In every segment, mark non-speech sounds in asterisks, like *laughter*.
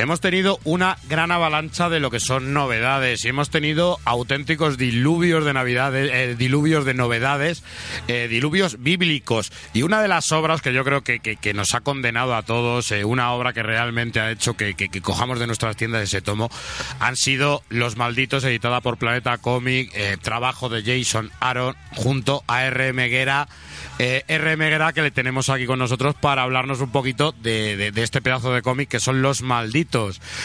Hemos tenido una gran avalancha de lo que son novedades y hemos tenido auténticos diluvios de Navidad, eh, diluvios de novedades, eh, diluvios bíblicos. Y una de las obras que yo creo que, que, nos ha condenado a todos, eh, una obra que realmente ha hecho que, que, cojamos de nuestras tiendas ese tomo, han sido Los Malditos, editada por Planeta Comic, trabajo de Jason Aaron junto a R. Meguera. R. Meguera, que le tenemos aquí con nosotros para hablarnos un poquito de, de este pedazo de cómic que son Los Malditos.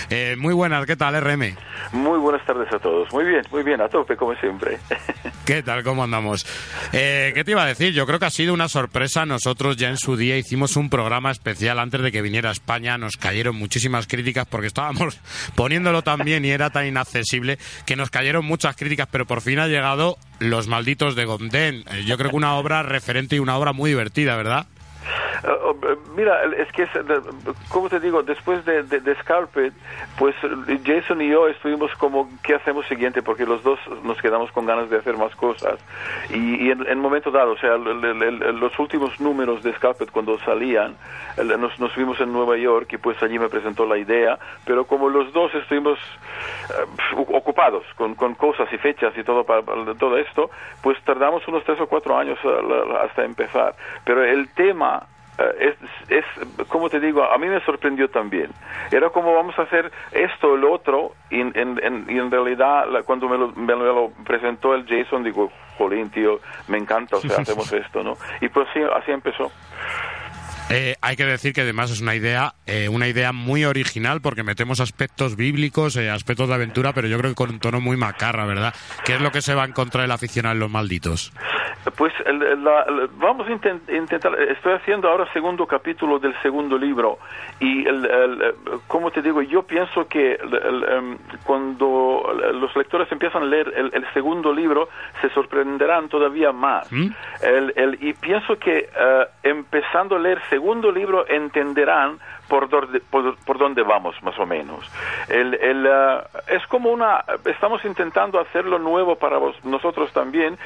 Eh, muy buenas, ¿qué tal, RM? Muy buenas tardes a todos. Muy bien, muy bien, a tope, como siempre. *laughs* ¿Qué tal, cómo andamos? Eh, ¿Qué te iba a decir? Yo creo que ha sido una sorpresa. Nosotros ya en su día hicimos un programa especial antes de que viniera a España. Nos cayeron muchísimas críticas porque estábamos *laughs* poniéndolo tan bien y era tan inaccesible que nos cayeron muchas críticas, pero por fin ha llegado Los Malditos de Gondén. Eh, yo creo que una obra referente y una obra muy divertida, ¿verdad? Eh, oh, eh, mira, es que, como te digo, después de, Scarpet, pues Jason y yo estuvimos como, ¿qué hacemos siguiente? Porque los dos nos quedamos con ganas de hacer más cosas. Y, en, en, momento dado, o sea, los últimos números de Scarpet cuando salían, nos, nos vimos en Nueva York y pues allí me presentó la idea, pero como los dos estuvimos eh, ocupados con, con, cosas y fechas y todo, para, todo esto, pues tardamos unos tres o cuatro años hasta empezar. Pero el tema eh, es, es, como te digo, a mí me sorprendió también. Era como vamos a hacer esto o lo otro, y en, en, en realidad cuando me lo, me lo, presentó el Jason, digo, jolín, tío, me encanta, o *laughs* sea, hacemos esto, ¿no? Y pues sí, así empezó. Eh, hay que decir que además es una idea, eh, una idea muy original porque metemos aspectos bíblicos, eh, aspectos de aventura, pero yo creo que con un tono muy macarra, ¿verdad? ¿Qué es lo que se va a encontrar el aficionado en los malditos? Pues vamos a intentar, estoy haciendo ahora el segundo capítulo del segundo libro y, el, como te digo, yo pienso que em, cuando los lectores empiezan a leer el, segundo libro se sorprenderán todavía más. ¿Mm? y pienso que empezando a leer segundo libro entenderán por, por, dónde vamos, más o menos. El, el, eh, es como una, estamos intentando hacerlo nuevo para nosotros también,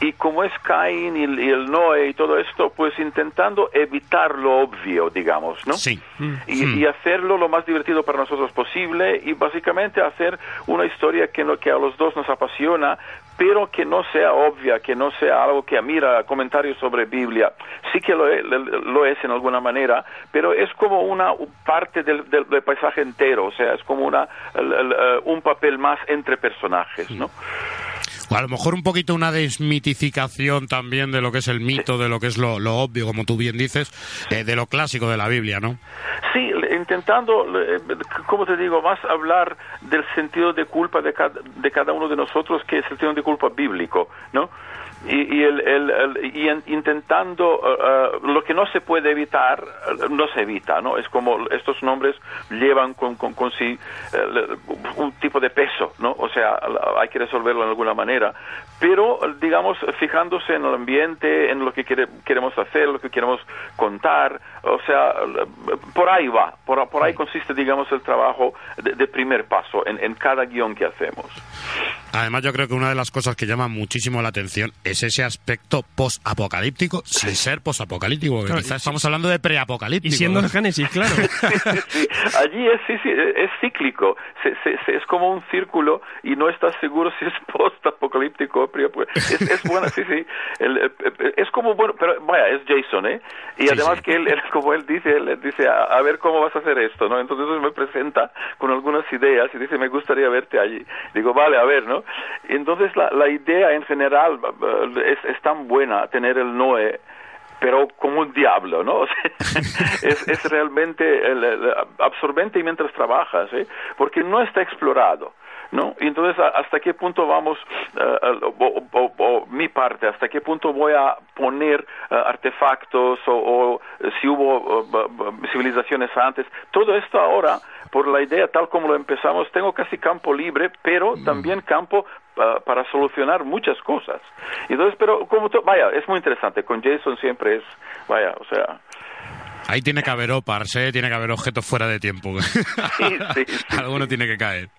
y como es Cain y, el Noé y todo esto, pues intentando evitar lo obvio, digamos, ¿no? Sí. Y, y, hacerlo lo más divertido para nosotros posible, y básicamente hacer una historia que, que a los dos nos apasiona, pero que no sea obvia, que no sea algo que mira comentarios sobre Biblia. Sí que lo, es en alguna manera, pero es como una parte del, paisaje entero, o sea, es como una, un papel más entre personajes, ¿no? O a lo mejor un poquito una desmitificación también de lo que es el mito, de lo que es lo, obvio, como tú bien dices, eh, de lo clásico de la Biblia, ¿no? Sí, intentando, como te digo, más hablar del sentido de culpa de cada, de cada uno de nosotros, que el sentido de culpa bíblico, ¿no? Y, y, el, el, y intentando uh, uh, lo que no se puede evitar uh, no se evita no es como estos nombres llevan con, con, con sí un tipo de peso no o sea hay que resolverlo de alguna manera. Pero digamos fijándose en el ambiente en lo que queremos hacer lo que queremos contar o sea por ahí va por, por ahí consiste digamos el trabajo de, primer paso en, en cada guion que hacemos además yo creo que una de las cosas que llama muchísimo la atención es ese aspecto post-apocalíptico sin ser post-apocalíptico. quizás estamos hablando de pre-apocalíptico. Y siendo el Génesis, claro. *laughs* Allí es, sí, sí, es cíclico, es como un círculo y no estás seguro si es post-apocalíptico o pre es, es bueno, sí, sí. es como, bueno, pero vaya, es Jason, ¿eh? Y además que él, *laughs* como él dice, él dice, a, ver cómo vas a hacer esto, ¿no? Entonces me presenta con algunas ideas y dice, me gustaría verte allí. Digo, vale, a ver, ¿no? Entonces la, la idea en general es, es tan buena tener el Noé pero como un diablo, ¿no? *laughs* es, es, realmente absorbente mientras trabajas, ¿eh? porque no está explorado. ¿No? Y entonces, ¿hasta qué punto vamos, uh, o, mi parte, hasta qué punto voy a poner uh, artefactos o, o, si hubo uh, civilizaciones antes? Todo esto ahora, por la idea tal como lo empezamos, tengo casi campo libre, pero mm. también campo para solucionar muchas cosas. Entonces, pero como vaya, es muy interesante. Con Jason siempre es, vaya, o sea, Ahí tiene que haber opars, ¿eh? tiene que haber objetos fuera de tiempo. Sí, sí, *laughs* sí, Alguno tiene que caer.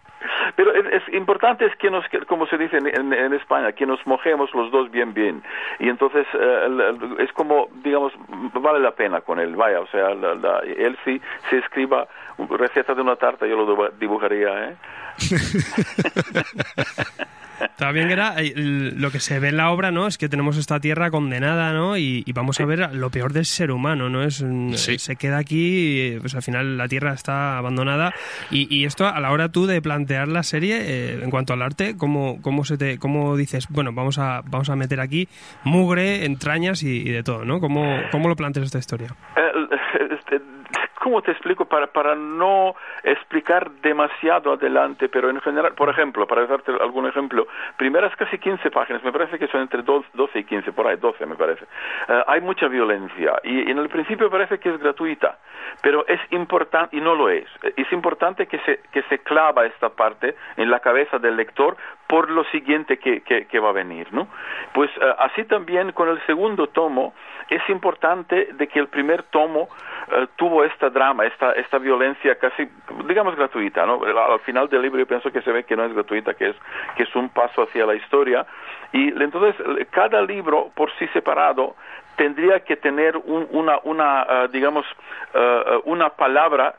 Es, importante es que nos, como se dice en, España, que nos mojemos los dos bien bien. Y entonces eh, es como, digamos, vale la pena con él, vaya, o sea, él sí se escriba receta de una tarta, yo lo dibujaría, ¿eh? *laughs* *laughs* También era lo que se ve en la obra, ¿no? Es que tenemos esta tierra condenada, ¿no? Y, vamos a ver lo peor del ser humano, ¿no? Es, Se queda aquí, pues al final la tierra está abandonada. Y, esto a la hora tú de plantear la serie, eh, en cuanto al arte, ¿cómo, cómo, se te, cómo dices, bueno, vamos a, vamos a meter aquí mugre, entrañas y, de todo, ¿no? ¿Cómo, ¿Cómo lo planteas esta historia? *laughs* ¿cómo te explico? Para, para no explicar demasiado adelante, pero en general, por ejemplo, para darte algún ejemplo, primeras casi 15 páginas, me parece que son entre 12 y 15, por ahí 12 me parece, eh, hay mucha violencia y, en el principio parece que es gratuita, pero es importante, y no lo es, es importante que se, que se clava esta parte en la cabeza del lector por lo siguiente que, que, va a venir, ¿no? Pues eh, así también con el segundo tomo, es importante de que el primer tomo eh, tuvo esta drama, esta, esta violencia casi, digamos, gratuita, ¿no? Al final del libro yo pienso que se ve que no es gratuita, que es, que es un paso hacia la historia. Y entonces, cada libro por sí separado tendría que tener una, una uh, digamos, uh, una palabra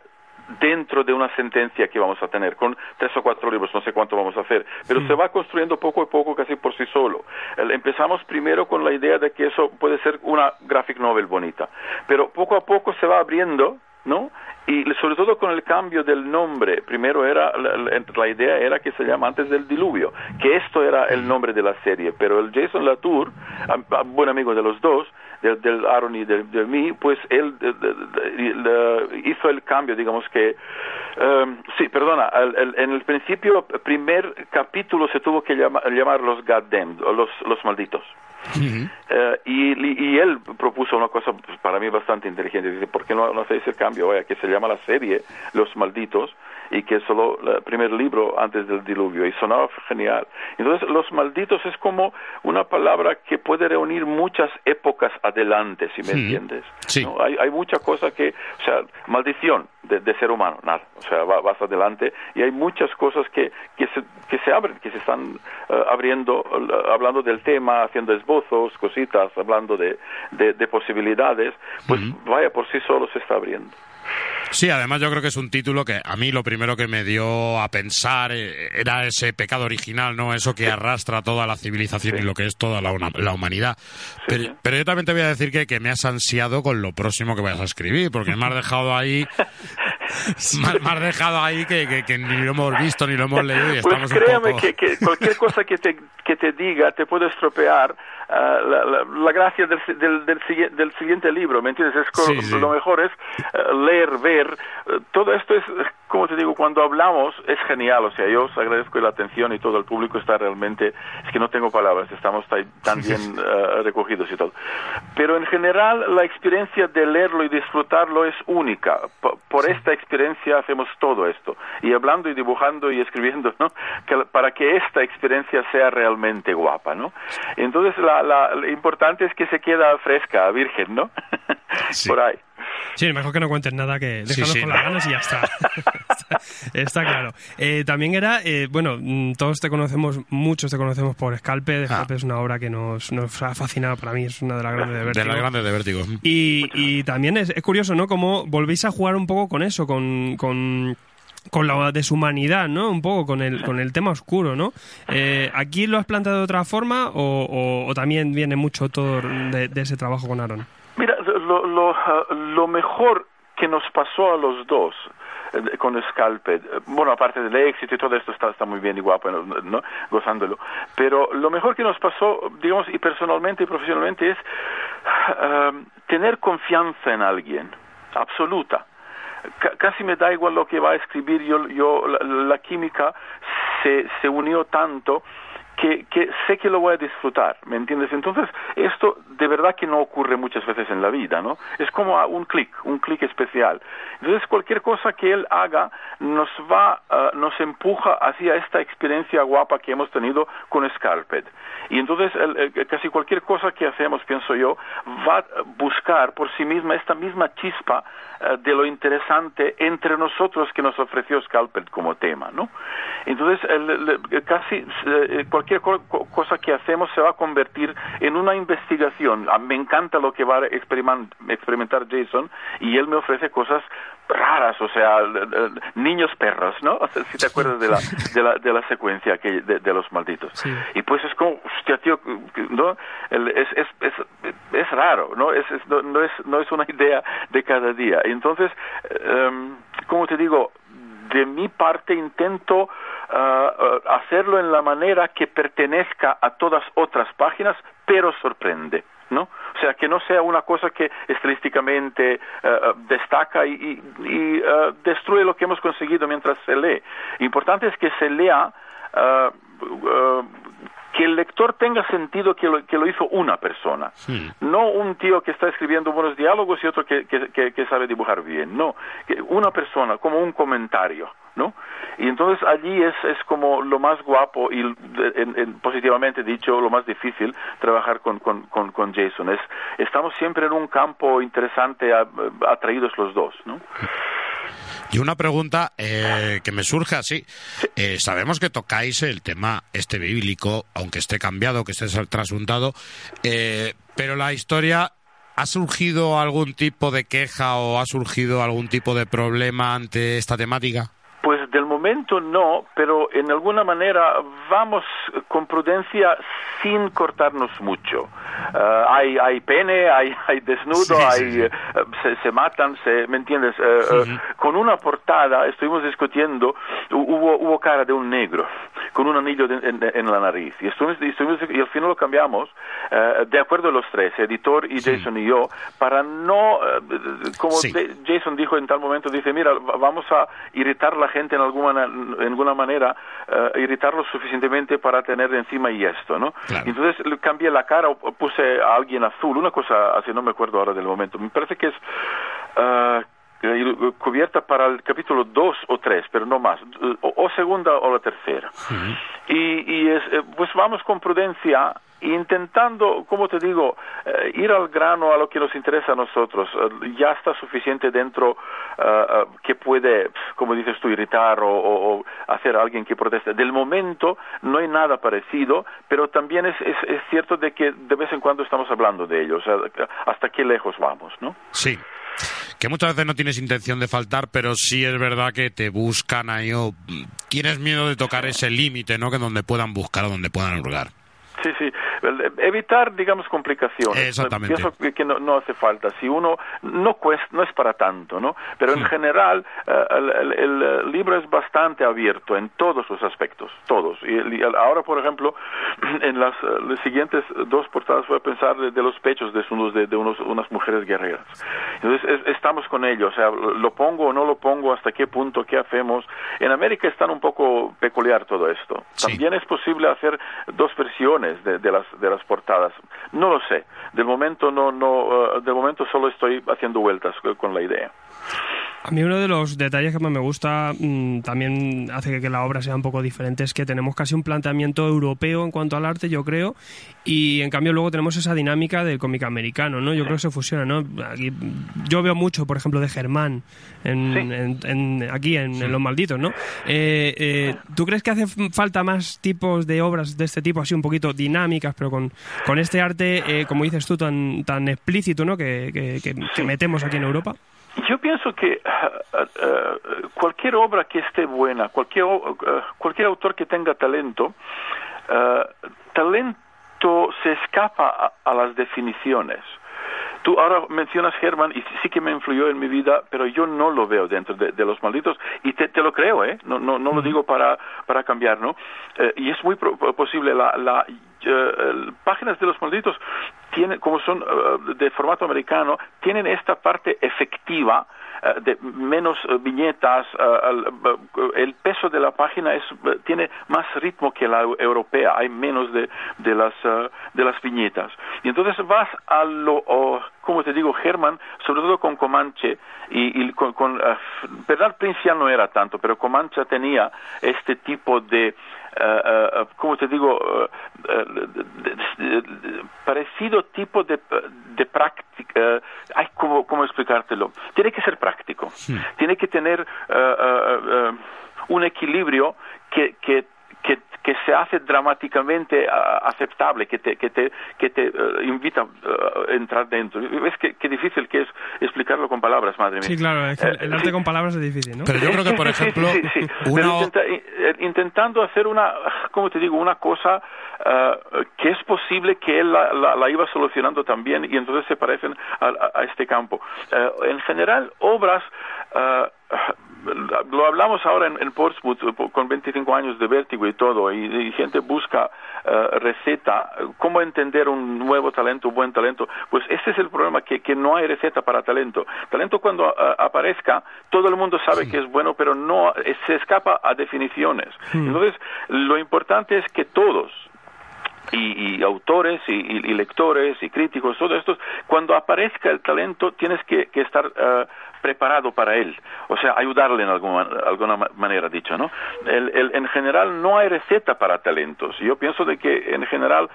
dentro de una sentencia que vamos a tener, con tres o cuatro libros, no sé cuánto vamos a hacer, pero se va construyendo poco a poco casi por sí solo. Empezamos primero con la idea de que eso puede ser una graphic novel bonita, pero poco a poco se va abriendo ¿no? Y sobre todo con el cambio del nombre, primero era la, idea era que se llama antes del diluvio, que esto era el nombre de la serie, pero el Jason Latour, buen amigo de los dos, del, Aaron y de, mí, pues él hizo el cambio, digamos que, um, sí, perdona, en el principio, primer capítulo se tuvo que llamar los goddamned, los, los malditos. Eh, y, él propuso una cosa pues, para mí bastante inteligente. Dice, ¿por qué no, no hacéis el cambio? Vaya, que se llama la serie Los Malditos y que es solo el primer libro antes del diluvio. Y sonaba genial. Entonces, Los Malditos es como una palabra que puede reunir muchas épocas adelante, si me entiendes. Hay, hay mucha cosa que, o sea, maldición de, ser humano, nada. O sea, vas adelante y hay muchas cosas que, que, se, que se abren, que se están eh, abriendo, hablando del tema, haciendo esbozos, cositas, hablando de, de, posibilidades, pues vaya por sí solo se está abriendo. Sí, además yo creo que es un título que a mí lo primero que me dio a pensar eh, era ese pecado original, ¿no? Eso que arrastra toda la civilización y lo que es toda la, la humanidad. pero, pero, yo también te voy a decir que, que me has ansiado con lo próximo que vayas a escribir, porque me has dejado ahí *laughs* me, has dejado ahí que, que, ni lo hemos visto ni lo hemos leído y pues estamos créame un poco... que, que, cualquier cosa que te, que te diga te puede estropear Ah, la, la, gracia del, del, del, siguiente libro, ¿me entiendes? Es Lo mejor es eh, leer, ver. Eh, todo esto es, como te digo, cuando hablamos es genial. O sea, yo os agradezco la atención y todo el público está realmente, es que no tengo palabras, estamos tan *laughs* bien eh, recogidos y todo. Pero en general la experiencia de leerlo y disfrutarlo es única. por esta experiencia hacemos todo esto. Y hablando y dibujando y escribiendo, ¿no? para que esta experiencia sea realmente guapa, ¿no? Entonces la la, lo importante es que se queda fresca, virgen, ¿no? *laughs* Por ahí. Sí, mejor que no cuentes nada, que déjanos con las ganas y ya está. *laughs* está, claro. Eh, también era, eh, bueno, mm, todos te conocemos, muchos te conocemos por Scalpe. Ah. Scalpe es una obra que nos, nos ha fascinado para mí, es una de las grandes de Vértigo. De las grandes de Vértigo. Y, y también es, es, curioso, ¿no? Cómo volvéis a jugar un poco con eso, con, con con la deshumanidad, ¿no? Un poco con el, con el tema oscuro, ¿no? Eh, ¿Aquí lo has planteado de otra forma o, también viene mucho todo de, ese trabajo con Aaron? Mira, lo, lo, mejor que nos pasó a los dos con Scalped. Bueno, aparte del éxito y todo esto está, está muy bien y guapo, ¿no? gozándolo. Pero lo mejor que nos pasó, digamos, y personalmente y profesionalmente es tener confianza en alguien, absoluta casi me da igual lo que va a escribir yo, yo la, química se, se unió tanto que, que, sé que lo voy a disfrutar, ¿me entiendes? Entonces, esto de verdad que no ocurre muchas veces en la vida, ¿no? Es como un clic, un clic especial. Entonces, cualquier cosa que él haga nos va, uh, nos empuja hacia esta experiencia guapa que hemos tenido con Scarped. Y entonces, el, casi cualquier cosa que hacemos, pienso yo, va a buscar por sí misma esta misma chispa uh, de lo interesante entre nosotros que nos ofreció Scarped como tema, ¿no? Entonces, el, casi uh, cualquier cosa que hacemos se va a convertir en una investigación. Ah, me encanta lo que va a experimentar Jason y él me ofrece cosas raras, o sea, niños perros, ¿no? *laughs* si te acuerdas de la, de la, de la secuencia que, de, los malditos. Y pues es como, hostia, tío, ¿no? es, es, es, es raro, ¿no? Es, no, no, es, no es una idea de cada día. Entonces, um, como te digo, de mi parte intento ah, hacerlo en la manera que pertenezca a todas otras páginas, pero sorprende. ¿No? O sea, que no sea una cosa que estilísticamente ah, destaca y, destruye lo que hemos conseguido mientras se lee. Importante es que se lea que el lector tenga sentido que lo, que lo hizo una persona, no un tío que está escribiendo buenos diálogos y otro que, que, sabe dibujar bien, no, una persona, como un comentario, ¿no? Y entonces allí es, es como lo más guapo y positivamente dicho lo más difícil trabajar con, con, con, Jason. Es, estamos siempre en un campo interesante atraídos los dos, ¿no? Y una pregunta eh, que me surge así. Eh, sabemos que tocáis el tema este bíblico, aunque esté cambiado, que esté trasuntado, eh, pero la historia ¿Ha surgido algún tipo de queja o ha surgido algún tipo de problema ante esta temática? Momento no, pero en alguna manera vamos con prudencia sin cortarnos mucho. Uh, hay, hay pene, hay, *laughs* hay desnudo, hay, eh, se, se, matan, se, ¿me entiendes? Uh, con una portada estuvimos discutiendo, hubo, hubo cara de un negro con un anillo en, la nariz. Y, estuvimos, y al final lo cambiamos de acuerdo los tres, editor y Jason y yo, para no, como Jason dijo en tal momento, dice, mira, vamos a irritar a la gente en alguna, en alguna manera, irritarlo suficientemente para tener encima y esto, ¿no? Entonces cambié la cara, puse a alguien azul, una cosa así, no me acuerdo ahora del momento. Me parece que es uh, cubierta para el capítulo 2 o 3, pero no más, o, segunda o la tercera. Y, y es, eh, pues vamos con prudencia intentando, como te digo, eh, ir al grano a lo que nos interesa a nosotros. Eh, ya está suficiente dentro eh, que puede, como dices tú, irritar o, hacer a alguien que proteste. Del momento no hay nada parecido, pero también es, es, es, cierto de que de vez en cuando estamos hablando de ello, o sea, hasta qué lejos vamos, ¿no? Sí que muchas veces no tienes intención de faltar, pero sí es verdad que te buscan ahí o tienes miedo de tocar ese límite, ¿no? Que donde puedan buscar o donde puedan hurgar. Sí, sí. Evitar, digamos, complicaciones. Exactamente. Pienso que no, hace falta. Si uno no cuesta, no es para tanto, ¿no? Pero en general, eh, el, libro es bastante abierto en todos los aspectos, todos. Y, ahora, por ejemplo, *clears throat* en las, siguientes dos portadas voy a pensar de, los pechos desnudos de, de unos, unas mujeres guerreras. Entonces, estamos con ello. O sea, lo pongo o no lo pongo, hasta qué punto, qué hacemos. En América están un poco peculiar todo esto. También es posible hacer dos versiones de, las, de las portadas. No lo sé. De momento, no, no, uh, de momento solo estoy haciendo vueltas con la idea. A mí uno de los detalles que más me gusta, mm, también hace que, la obra sea un poco diferente, es que tenemos casi un planteamiento europeo en cuanto al arte, yo creo, y en cambio luego tenemos esa dinámica del cómic americano, ¿no? Yo creo que se fusiona, ¿no? Aquí, yo veo mucho, por ejemplo, de Germán en, aquí en, Los Malditos, ¿no? Eh, eh, ¿Tú crees que hace falta más tipos de obras de este tipo, así un poquito dinámicas, pero con, con este arte, eh, como dices tú, tan, tan explícito, ¿no? que, que metemos aquí en Europa? Yo pienso que eh, eh, cualquier obra que esté buena, cualquier, eh, cualquier autor que tenga talento, talento se escapa a, las definiciones. tú ahora mencionas Germán y sí que me influyó en mi vida, pero yo no lo veo dentro de, los malditos y te, lo creo, ¿eh? No, no, no lo digo para, para cambiar, ¿no? Eh, y es muy posible la, la eh, páginas de los malditos tienen, como son eh, de formato americano, tienen esta parte efectiva eh, de menos viñetas, el peso de la página es, tiene más ritmo que la europea, hay menos de, de, las, de las viñetas. Y entonces vas a lo, como te digo, Germán, sobre todo con Comanche, y, con, con Bernard Prince ya no era tanto, pero Comanche tenía este tipo de uh, ¿cómo te digo? parecido tipo de, de práctica. hay como, ¿Cómo explicártelo? Tiene que ser práctico. Tiene que tener un equilibrio que, que que, que se hace dramáticamente aceptable, que te, que te, que te uh, invita uh, a entrar dentro. ¿Ves qué, qué, difícil que es explicarlo con palabras, madre mía? Sí, claro, es el arte con palabras es difícil, ¿no? Pero yo creo que, por ejemplo, eh, intentando hacer una, ¿cómo te digo? Una cosa uh, que es posible que él la, la, iba solucionando también y entonces se parecen a, a este campo. en general, obras lo hablamos ahora en, Portsmouth con 25 años de vértigo y todo, y, gente busca eh, receta, cómo entender un nuevo talento, un buen talento. Pues ese es el problema, que, que no hay receta para talento. Talento cuando eh, aparezca, todo el mundo sabe que es bueno, pero no se escapa a definiciones. Entonces, lo importante es que todos, y, autores y, lectores y críticos, todos estos, cuando aparezca el talento tienes que, estar eh, preparado para él, o sea, ayudarle en alguna, alguna manera dicho, ¿no? en general no hay receta para talentos. Yo pienso de que en general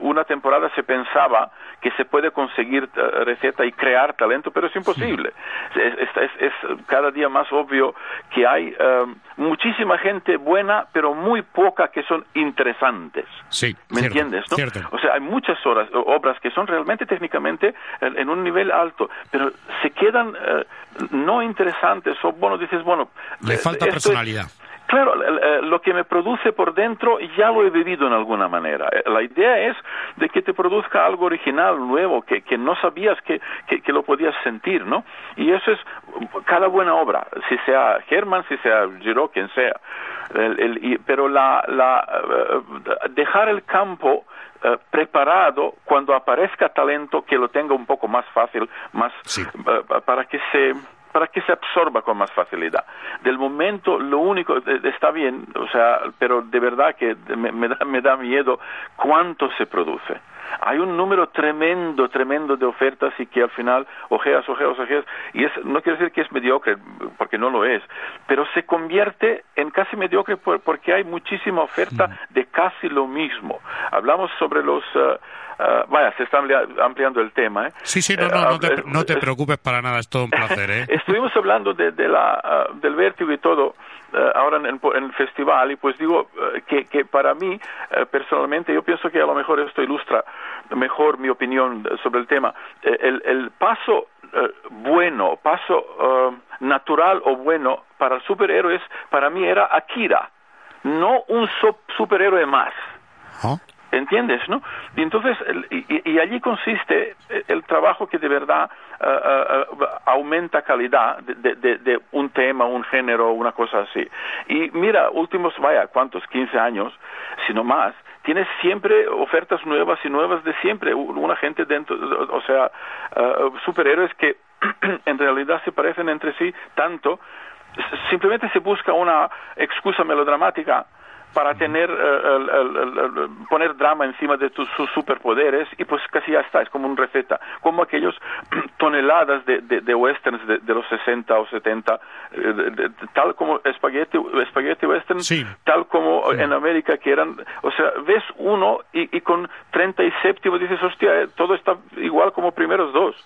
una temporada se pensaba que se puede conseguir uh, receta y crear talento, pero es imposible. Es, es, cada día más obvio que hay uh, muchísima gente buena, pero muy poca que son interesantes. Sí, ¿Me entiendes? ¿no? O sea, hay muchas horas, obras que son realmente técnicamente en, en un nivel alto, pero se quedan eh, no interesantes o bueno dices bueno le eh, falta personalidad Claro, eh, lo que me produce por dentro ya lo he vivido en alguna manera. La idea es de que te produzca algo original, nuevo, que, que no sabías que, que, lo podías sentir, ¿no? Y eso es cada buena obra, si sea Herman, si sea Giro, quien sea. pero la, la, dejar el campo eh, preparado cuando aparezca talento que lo tenga un poco más fácil, más eh, para que se para que se absorba con más facilidad. Del momento, lo único, está bien, o sea, pero de verdad que me, da, me da miedo cuánto se produce hay un número tremendo, tremendo de ofertas y que al final ojeas, ojeas, ojeas, y es, no quiero decir que es mediocre, porque no lo es, pero se convierte en casi mediocre porque hay muchísima oferta de casi lo mismo. Hablamos sobre los... Uh, uh, vaya, se está ampliando el tema. ¿eh? Sí, sí, no, no, no, te, no te preocupes para nada, es todo un placer. ¿eh? *laughs* Estuvimos hablando de, de la, uh, del vértigo y todo. Eh, ahora en, el festival y pues digo eh, que, que, para mí eh, personalmente yo pienso que a lo mejor esto ilustra mejor mi opinión sobre el tema. el, el paso bueno, paso natural o bueno para superhéroes para mí era Akira, no un superhéroe más. ¿Ah? ¿Entiendes? ¿no? Y entonces, y, allí consiste el trabajo que de verdad eh, eh, aumenta calidad de, de, de, un tema, un género, una cosa así. Y mira, últimos, vaya, ¿cuántos? 15 años, sino más, tienes siempre ofertas nuevas y nuevas de siempre. Una gente dentro, o sea, superhéroes que *clears throat* en realidad se parecen entre sí tanto, simplemente se busca una excusa melodramática para tener eh, poner drama encima de tus, sus superpoderes y pues casi ya está, es como una receta, como aquellos *clears throat* toneladas de, de, westerns de, los 60 o 70, eh, tal como espagueti, espagueti western, tal como en América que eran, o sea, ves uno y, y con 37 dices, hostia, eh, todo está igual como primeros dos.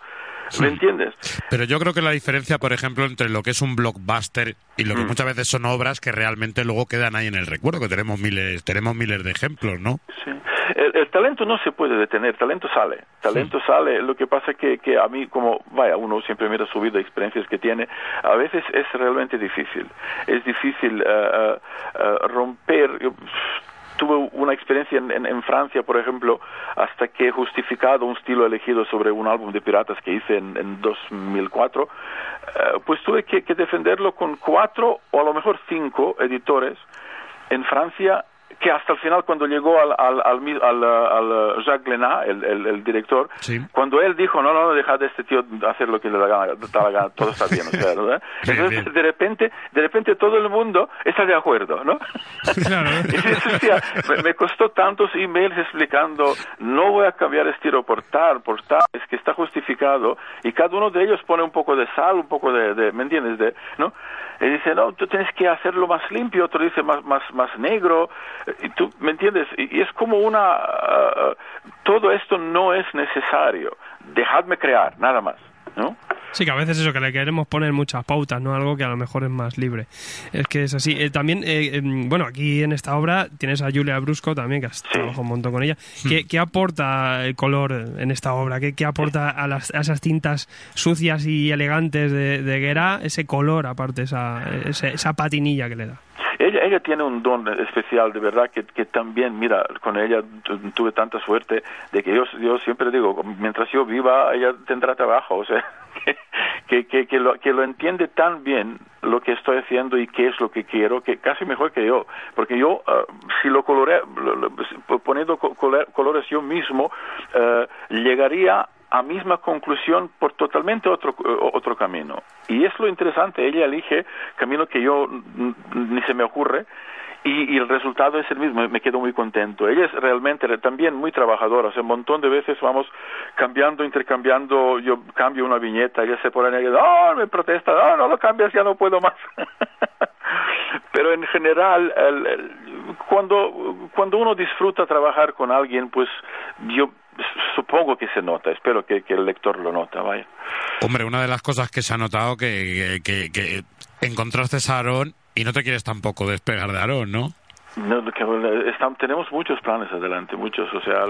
¿Me entiendes? Pero yo creo que la diferencia, por ejemplo, entre lo que es un blockbuster y lo que mm. muchas veces son obras que realmente luego quedan ahí en el recuerdo, que tenemos miles, tenemos miles de ejemplos, ¿no? Sí. El, talento no se puede detener, talento sale, talento sale. Lo que pasa que, que a mí, como, vaya, uno siempre mira su vida, experiencias que tiene, a veces es realmente difícil. Es difícil uh, uh, romper tuve una experiencia en, Francia, por ejemplo, hasta que he justificado un estilo elegido sobre un álbum de piratas que hice en, 2004, eh, pues tuve que, que defenderlo con cuatro o a lo mejor cinco editores en Francia que hasta el final cuando llegó al, al, al, al, uh, Jacques Glenat, el, el, director, cuando él dijo, no, no, no, dejad de este tío hacer lo que le da la gana, todo está bien, o sea, ¿verdad? *laughs* Entonces, de repente, de repente todo el mundo está de acuerdo, ¿no? *laughs* Claro. *laughs* y me, costó tantos emails explicando, no voy a cambiar estilo por tal, por tal, es que está justificado, y cada uno de ellos pone un poco de sal, un poco de, de ¿me entiendes? De, ¿no? Y dice, no, tú tienes que hacerlo más limpio, otro dice más, más, más negro, y tú, ¿me entiendes? Y, es como una, uh, todo esto no es necesario, dejadme crear, nada más, ¿no? Sí, que a veces eso, que le queremos poner muchas pautas, ¿no? Algo que a lo mejor es más libre. Es que es así. Eh, también, eh, em, bueno, aquí en esta obra tienes a Julia Brusco también, que has trabajado un montón con ella. ¿Qué, ¿Qué, aporta el color en esta obra? ¿Qué, qué aporta a, las, a esas tintas sucias y elegantes de, de Guerra ese color, aparte, esa, esa patinilla que le da? Ella, ella tiene un don especial, de verdad, que, que también, mira, con ella tuve tanta suerte de que yo, yo siempre digo, mientras yo viva, ella tendrá trabajo, o sea, *laughs* que, que, que, lo, que lo entiende tan bien lo que estoy haciendo y qué es lo que quiero, que casi mejor que yo, porque yo, ah, si lo coloré, poniendo colores yo mismo, uh, llegaría a misma conclusión por totalmente otro, otro camino. Y es lo interesante, ella elige camino que yo ni se me ocurre y, el resultado es el mismo, me quedo muy contento. Ella es realmente también muy trabajadora, o sea, un montón de veces vamos cambiando, intercambiando, yo cambio una viñeta, ella se pone ahí, oh, me protesta, oh, no lo cambias, ya no puedo más. *laughs* Pero en general, cuando, cuando uno disfruta trabajar con alguien, pues yo supongo que se nota, espero que, el lector lo nota, vaya. Hombre, una de las cosas que se ha notado que, que, que, encontraste a Aarón y no te quieres tampoco despegar de Aarón, ¿no? No, tenemos muchos planes adelante, muchos, o sea,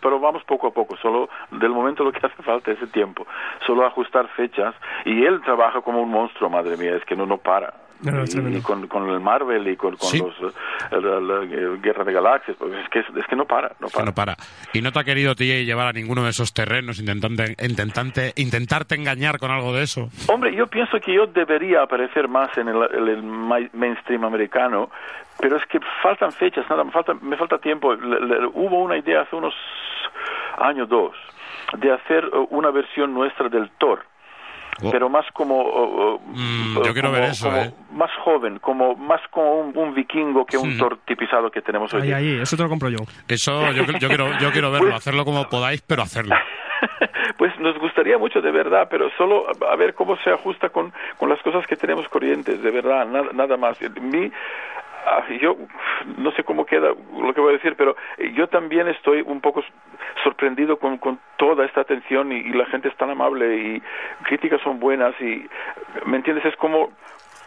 pero vamos poco a poco, solo del momento lo que *laughs* hace falta es el tiempo, solo ajustar fechas y él trabaja como un monstruo, madre mía, es que no, no para y, con, con, el Marvel y con, los la, Guerra de Galaxias pues es que es que no para no para. no para. Y no te ha querido TJ llevar a ninguno de esos terrenos intentante, intentante intentarte engañar con algo de eso. Hombre yo pienso que yo debería aparecer más en el, mainstream americano pero es que faltan fechas nada me falta me falta tiempo. Hubo una idea hace unos años dos de hacer una versión nuestra del Thor Oh. pero más como mm, yo quiero ver eso ¿eh? más joven como más como un, vikingo que un Thor tipizado que tenemos hoy ahí, ahí, eso te lo compro yo eso yo, yo quiero yo quiero verlo pues hacerlo como podáis pero hacerlo *laughs* pues nos gustaría mucho de verdad, pero solo a ver cómo se ajusta con, con las cosas que tenemos corrientes, de verdad, nada, nada más. Mi, yo no sé cómo queda lo que voy a decir, pero yo también estoy un poco sorprendido con, con toda esta atención y, la gente es tan amable y críticas son buenas y, ¿me entiendes? Es como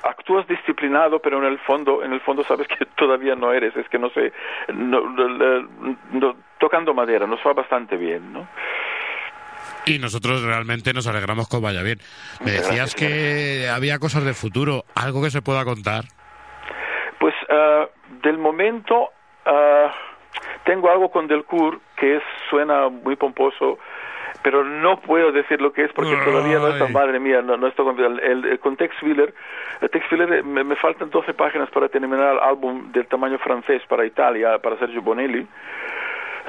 actúas disciplinado, pero en el fondo, en el fondo sabes *laughs* que todavía no eres, es que no sé, no, tocando madera, nos va bastante bien, ¿no? Y nosotros realmente nos alegramos que vaya bien. Me decías que había cosas de futuro, algo que se pueda contar. Uh, del momento uh, tengo algo con Delcourt que es, suena muy pomposo, pero no puedo decir lo que es porque todavía no está, madre mía, no, no está con el, el, con Tex Willer, Tex Willer me, me, faltan 12 páginas para terminar el álbum del tamaño francés para Italia, para Sergio Bonelli.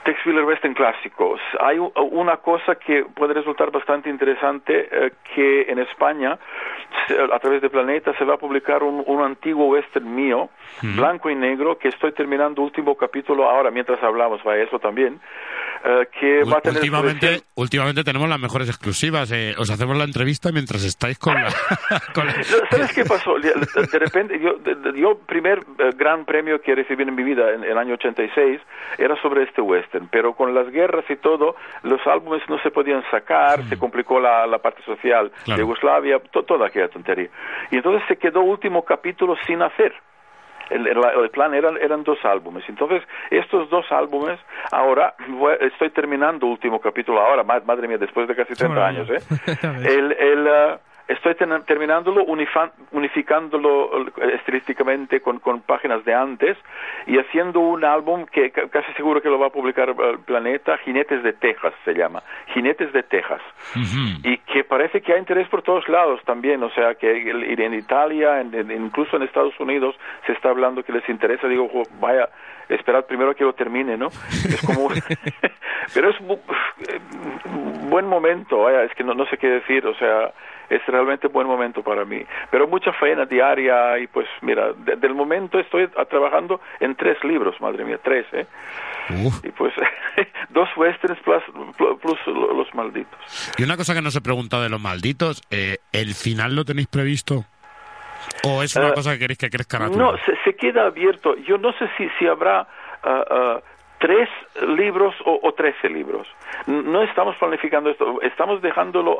Tex Willer Western clásicos. Hay una cosa que puede resultar bastante interesante, eh, que en España, a través de Planeta, se va a publicar un, un antiguo western mío, blanco y negro, que estoy terminando último capítulo ahora, mientras hablamos, va eso también, eh, que va a tener... Últimamente, últimamente tenemos las mejores exclusivas. Eh, os hacemos la entrevista mientras estáis con la... *laughs* ¿Sabes qué pasó? De repente, yo, yo primer gran premio que recibí en mi vida, en el año 86, era sobre este western pero con las guerras y todo, los álbumes no se podían sacar, se complicó la, la parte social de Yugoslavia, toda aquella tontería. Y entonces se quedó último capítulo sin hacer. El, el, plan eran, eran dos álbumes. Entonces, estos dos álbumes, ahora *laughs* estoy terminando último capítulo, ahora, madre mía, después de casi 30 años, ¿eh? *laughs* el, el, uh, estoy terminándolo, unificándolo eh, estilísticamente con, con, páginas de antes y haciendo un álbum que casi seguro que lo va a publicar el Planeta, Jinetes de Texas se llama, Jinetes de Texas. Y que parece que hay interés por todos lados también, o sea, que en Italia, incluso en Estados Unidos se está hablando que les interesa, digo, vaya, esperad primero que lo termine, ¿no? Es como... *laughs* Pero es buen momento, vaya, es que no, no sé qué decir, o sea, es realmente buen momento para mí. Pero mucha faena diaria y pues mira, desde el momento estoy trabajando en tres libros, madre mía, tres, ¿eh? Y pues *laughs* dos westerns plus, plus, los malditos. Y una cosa que no se pregunta de los malditos, eh, ¿el final lo tenéis previsto? ¿O es una eh, cosa que queréis que crezca natural? No, se, queda abierto. Yo no sé si, si habrá ah, tres libros o, o, trece libros. No estamos planificando esto, estamos dejándolo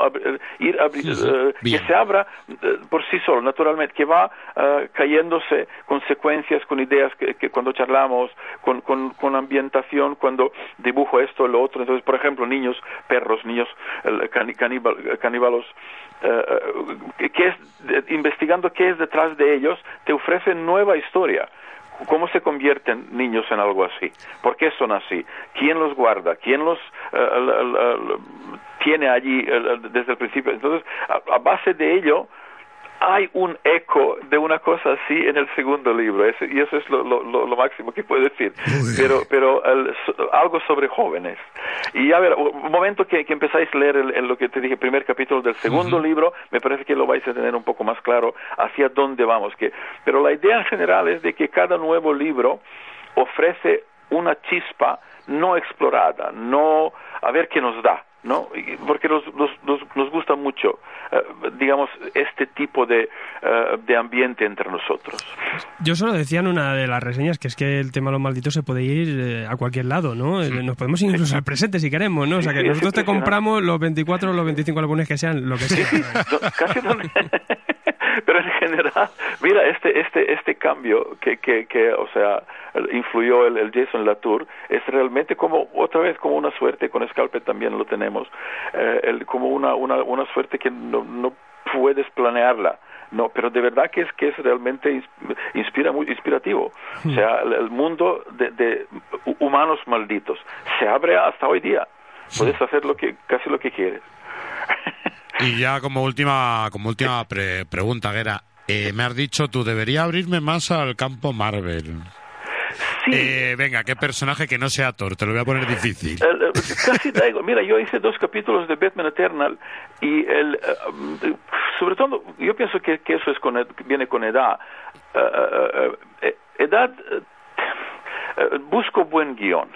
ir eh, que se abra eh, por sí solo, naturalmente, que va cayéndose con secuencias, con ideas que, cuando charlamos, con, con, con, ambientación, cuando dibujo esto, lo otro. Entonces, por ejemplo, niños, perros, niños caníbalos eh, que es, investigando qué es detrás de ellos, te ofrecen nueva historia. ¿Cómo se convierten niños en algo así? ¿Por qué son así? ¿Quién los guarda? ¿Quién los eh, tiene allí desde el principio? Entonces, a base de ello, hay un eco de una cosa así en el segundo libro, y eso es lo, máximo que puedo decir, pero, pero algo sobre jóvenes. Y a ver, un momento que, empezáis a leer el, lo que te dije, primer capítulo del segundo libro, me parece que lo vais a tener un poco más claro hacia dónde vamos. Que, pero la idea en general es de que cada nuevo libro ofrece una chispa no explorada, no a ver qué nos da ¿no? Porque nos, nos, nos, gusta mucho, eh, digamos, este tipo de, eh, de ambiente entre nosotros. Yo solo decía en una de las reseñas que es que el tema de los malditos se puede ir eh, a cualquier lado, ¿no? Nos podemos incluso al presente si queremos, ¿no? O sea, que nosotros te compramos los 24 o los 25 álbumes que sean, lo que sea. *laughs* Casi *laughs* pero en general, mira, este, este, este cambio que, que, que o sea, influyó el, el, Jason Latour es realmente como, otra vez, como una suerte, con Scalpel también lo tenemos, eh, el, como una, una, una suerte que no, no puedes planearla. No, pero de verdad que es que es realmente inspira muy inspirativo. O sea, el, mundo de, de, humanos malditos se abre hasta hoy día. Puedes hacer lo que casi lo que quieres. Y ya como última, como última pregunta, Guerra, eh, me has dicho tú, debería abrirme más al campo Marvel. Sí. Eh, venga, ¿qué personaje que no sea Thor? Te lo voy a poner difícil. casi traigo. Mira, yo hice dos capítulos de Batman Eternal y el, eh, sobre todo, yo pienso que, eso es con, viene con edad. edad, busco buen guion.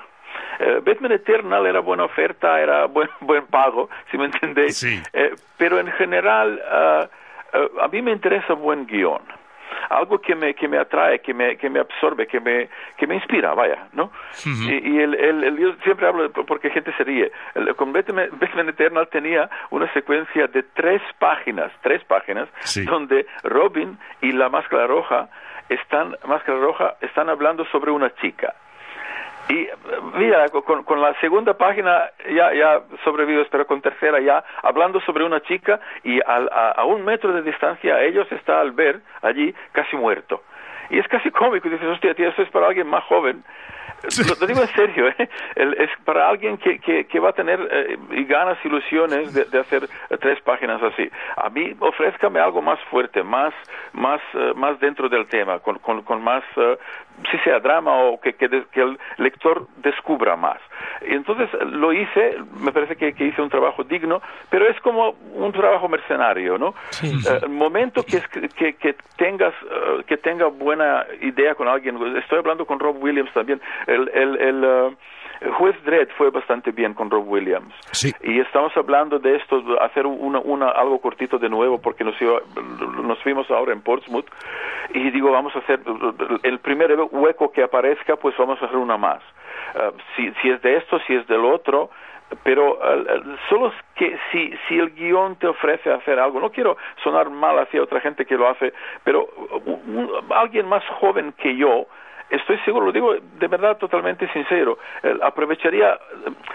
Eh, Batman Eternal era buena oferta, era *laughs* buen, buen pago, si me entendéis. Eh, pero en general, ah, ah, a mí me interesa buen guion algo que me, que me atrae, que me, que me absorbe, que me, que me inspira, vaya, ¿no? Y, el, el, yo siempre hablo porque gente se ríe. El, con Batman, Eternal tenía una secuencia de tres páginas, tres páginas, donde Robin y la Máscara Roja están, Máscara Roja, están hablando sobre una chica y mira, con, con, la segunda página ya, ya sobrevivo, pero con tercera ya, hablando sobre una chica y a, a, un metro de distancia a ellos está al ver allí casi muerto. Y es casi *laughs* cómico, dices, hostia, tío, eso es para alguien más joven lo, digo en serio, ¿eh? es para alguien que, que, va a tener eh, ganas, ilusiones de, hacer tres páginas así. A mí, ofrézcame algo más fuerte, más, más, eh, más dentro del tema, con, con, con más, eh, si sea drama o que, que, el lector descubra más. Y entonces lo hice, me parece que, hice un trabajo digno, pero es como un trabajo mercenario, ¿no? el momento que, que, que tengas, que tenga buena idea con alguien, estoy hablando con Rob Williams también, el, el, el uh, juez Dredd fue bastante bien con Rob Williams. Y estamos hablando de esto, hacer una, una, algo cortito de nuevo, porque nos, nos fuimos ahora en Portsmouth. Y digo, vamos a hacer el primer hueco que aparezca, pues vamos a hacer una más. Uh, si, si es de esto, si es del otro, pero uh, solo que si, si el guion te ofrece hacer algo, no quiero sonar mal hacia otra gente que lo hace, pero alguien más joven que yo, estoy seguro, lo digo de verdad totalmente sincero, aprovecharía,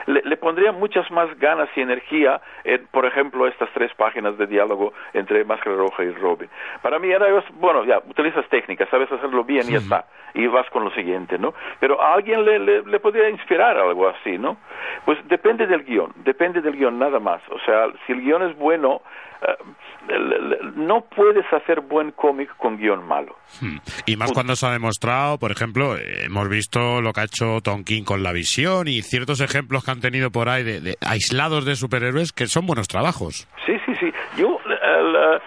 le, pondría muchas más ganas y energía en, por ejemplo, estas tres páginas de diálogo entre Máscara Roja y Robin. Para mí era, bueno, ya, utilizas técnicas, sabes hacerlo bien y ya está, y vas con lo siguiente, ¿no? Pero a alguien le, le, podría inspirar algo así, ¿no? Pues depende del guion, depende del guion, nada más. O sea, si el guion es bueno, eh, no puedes hacer buen cómic con guion malo. Hmm. Y más cuando se ha demostrado, por ejemplo, hemos visto lo que ha hecho Tom King con la visión y ciertos ejemplos que han tenido por ahí de, aislados de superhéroes que son buenos trabajos. Sí, sí, sí. Yo, eh,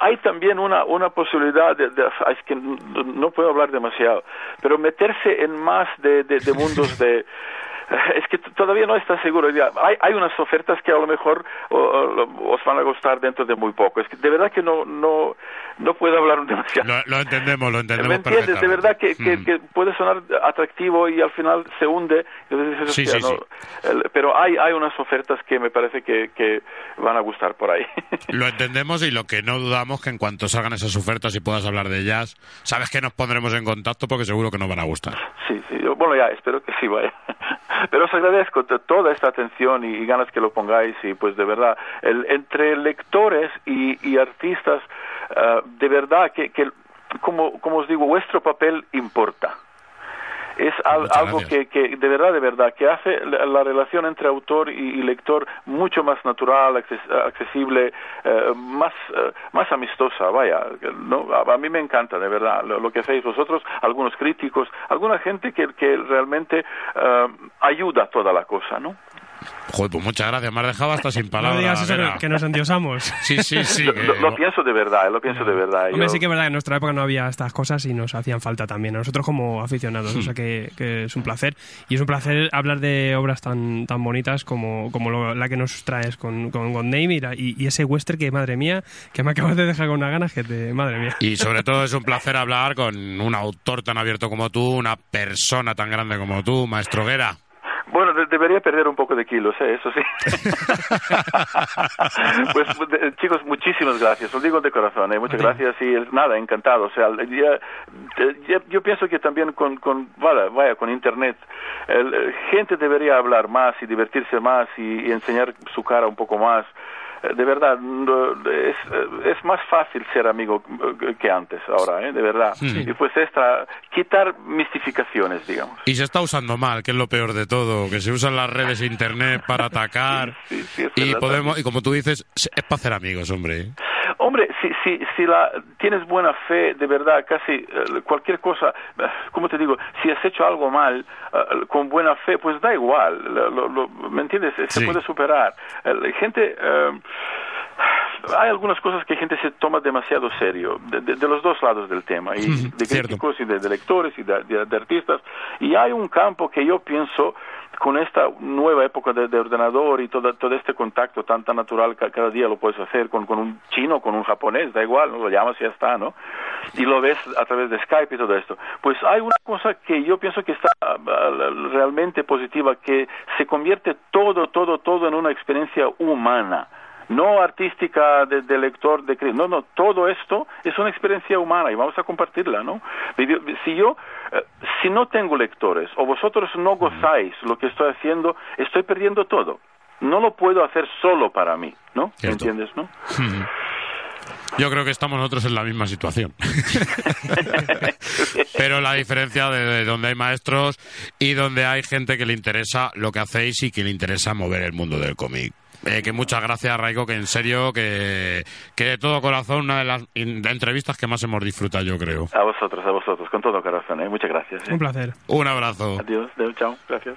hay también una, una posibilidad, de, es que no puedo hablar demasiado, pero meterse en más de, de *laughs* mundos de *laughs* es que todavía no está seguro. Hay, hay unas ofertas que a lo mejor os van a gustar dentro de muy poco. Es que de verdad que no no no puedo hablar demasiado. Lo, entendemos, lo entendemos. ¿Me entiendes? De verdad que, mm. que, puede sonar atractivo y al final se hunde. Sí, sí, sí. pero hay, hay unas ofertas que me parece que, que van a gustar por ahí. *laughs* Lo entendemos y lo que no dudamos que en cuanto salgan esas ofertas y puedas hablar de ellas, sabes que nos pondremos en contacto porque seguro que nos van a gustar. Sí, sí. Bueno, ya, espero que sí vaya. Pero os agradezco toda esta atención y, ganas que lo pongáis y pues de verdad, el, entre lectores y, artistas, eh, de verdad que, que como, como os digo, vuestro papel importa es algo que, que, de verdad, de verdad, que hace la, relación entre autor y, lector mucho más natural, accesible, eh, más, eh, más amistosa, vaya, ¿no? A, mí me encanta, de verdad, lo, que hacéis vosotros, algunos críticos, alguna gente que, que realmente uh, ayuda toda la cosa, ¿no? Joder, pues muchas gracias, me has dejado hasta sin palabras. No digas eso, que nos endiosamos. *laughs* Sí, sí, sí. Lo, pienso de verdad, lo pienso de verdad. Hombre, sí que es verdad que en nuestra época no había estas cosas y nos hacían falta también, a nosotros como aficionados, o sea que, es un placer. Y es un placer hablar de obras tan, tan bonitas como, como la que nos traes con, con, con Name y, ese western que, madre mía, que me acabas de dejar con una ganas que te... Madre mía. Y sobre todo es un placer hablar con un autor tan abierto como tú, una persona tan grande como tú, Maestro Guerra. Bueno, debería perder un poco de kilos, ¿eh? eso sí. *laughs* pues chicos, muchísimas gracias, lo digo de corazón, ¿eh? muchas gracias y nada, encantado. O sea, yo pienso que también con, con vaya, vaya con Internet, el, gente debería hablar más y divertirse más y enseñar su cara un poco más de verdad, es, es más fácil ser amigo que antes ahora, ¿eh? de verdad. Y pues esta, quitar mistificaciones, digamos. Y se está usando mal, que es lo peor de todo, que se usan las redes e internet para atacar. y podemos, y como tú dices, es para hacer amigos, hombre. Hombre, si, si, si la, tienes buena fe, de verdad, casi eh, cualquier cosa, eh, como te digo, si has hecho algo mal eh, con buena fe, pues da igual, ¿me entiendes? Se puede superar. gente hay algunas cosas que gente se toma demasiado serio, de, los dos lados del tema, y de críticos y de, lectores y de, artistas. Y hay un campo que yo pienso, con esta nueva época de, ordenador y todo, todo este contacto tan, tan natural que cada día lo puedes hacer con, con un chino, con un japonés, da igual, lo llamas y ya está, ¿no? Y lo ves a través de Skype y todo esto. Pues hay una cosa que yo pienso que está ah, realmente positiva, que se convierte todo, todo, todo en una experiencia humana no artística de, lector de no no todo esto es una experiencia humana y vamos a compartirla no si yo eh, si no tengo lectores o vosotros no gozáis lo que estoy haciendo estoy perdiendo todo. No lo puedo hacer solo para mí no ¿Me entiendes no Yo creo que estamos nosotros en la misma situación. *laughs* Pero la diferencia de, donde hay maestros y donde hay gente que le interesa lo que hacéis y que le interesa mover el mundo del cómic. Eh, que muchas gracias, Raico, que en serio, que, que de todo corazón, una de las entrevistas que más hemos disfrutado, yo creo. A vosotros, a vosotros, con todo corazón, ¿eh? muchas gracias. ¿eh? Un placer. Un abrazo. Adiós, chao, gracias.